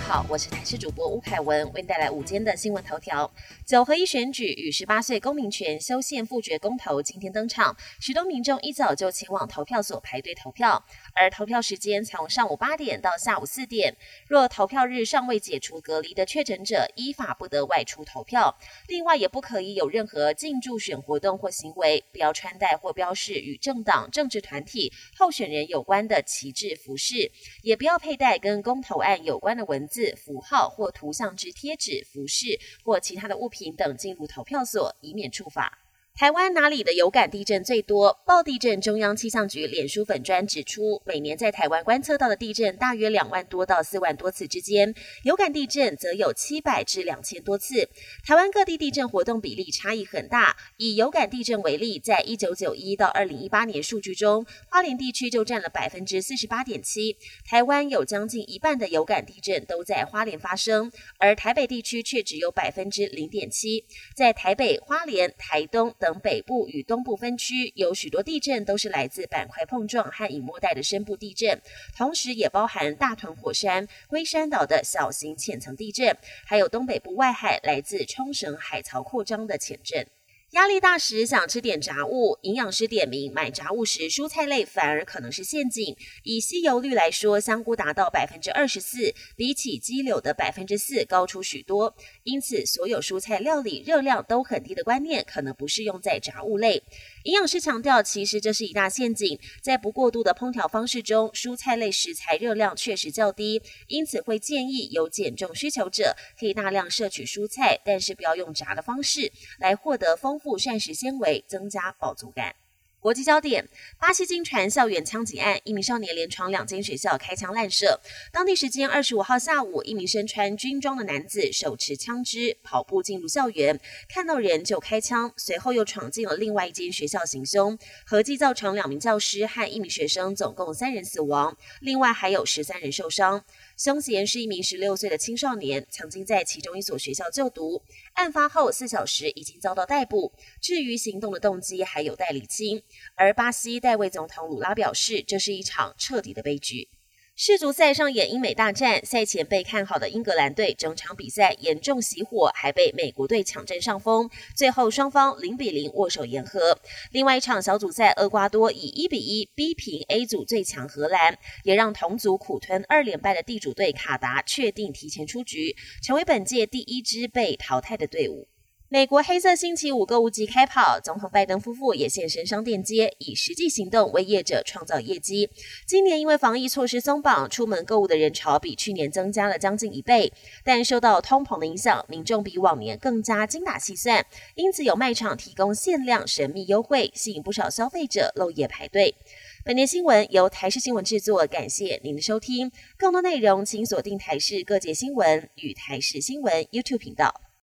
好，我是台视主播吴凯文，为您带来午间的新闻头条。九合一选举与十八岁公民权修宪复决公投今天登场，许多民众一早就前往投票所排队投票，而投票时间从上午八点到下午四点。若投票日尚未解除隔离的确诊者，依法不得外出投票。另外，也不可以有任何进驻选活动或行为，不要穿戴或标示与政党、政治团体、候选人有关的旗帜、服饰，也不要佩戴跟公投案有关的文字、符号或图像之贴纸、服饰或其他的物品。等进入投票所，以免处罚。台湾哪里的有感地震最多？报地震中央气象局脸书粉专指出，每年在台湾观测到的地震大约两万多到四万多次之间，有感地震则有七百至两千多次。台湾各地地震活动比例差异很大。以有感地震为例，在一九九一到二零一八年数据中，花莲地区就占了百分之四十八点七。台湾有将近一半的有感地震都在花莲发生，而台北地区却只有百分之零点七。在台北、花莲、台东等。等北部与东部分区有许多地震都是来自板块碰撞和隐没带的深部地震，同时也包含大屯火山、龟山岛的小型浅层地震，还有东北部外海来自冲绳海槽扩张的浅震。压力大时想吃点杂物，营养师点名买杂物时，蔬菜类反而可能是陷阱。以吸油率来说，香菇达到百分之二十四，比起鸡柳的百分之四高出许多。因此，所有蔬菜料理热量都很低的观念，可能不适用在杂物类。营养师强调，其实这是一大陷阱，在不过度的烹调方式中，蔬菜类食材热量确实较低，因此会建议有减重需求者可以大量摄取蔬菜，但是不要用炸的方式来获得丰富膳食纤维，增加饱足感。国际焦点：巴西经传校园枪击案，一名少年连闯两间学校开枪滥射。当地时间二十五号下午，一名身穿军装的男子手持枪支跑步进入校园，看到人就开枪，随后又闯进了另外一间学校行凶，合计造成两名教师和一名学生总共三人死亡，另外还有十三人受伤。凶嫌是一名十六岁的青少年，曾经在其中一所学校就读。案发后四小时已经遭到逮捕。至于行动的动机，还有待厘清。而巴西代位总统鲁拉表示，这是一场彻底的悲剧。世足赛上演英美大战，赛前被看好的英格兰队整场比赛严重熄火，还被美国队抢占上风，最后双方零比零握手言和。另外一场小组赛，厄瓜多以一比一逼平 A 组最强荷兰，也让同组苦吞二连败的地主队卡达确定提前出局，成为本届第一支被淘汰的队伍。美国黑色星期五购物季开跑，总统拜登夫妇也现身商店街，以实际行动为业者创造业绩。今年因为防疫措施松绑，出门购物的人潮比去年增加了将近一倍，但受到通膨的影响，民众比往年更加精打细算，因此有卖场提供限量神秘优惠，吸引不少消费者漏夜排队。本年新闻由台视新闻制作，感谢您的收听。更多内容请锁定台视各界新闻与台视新闻 YouTube 频道。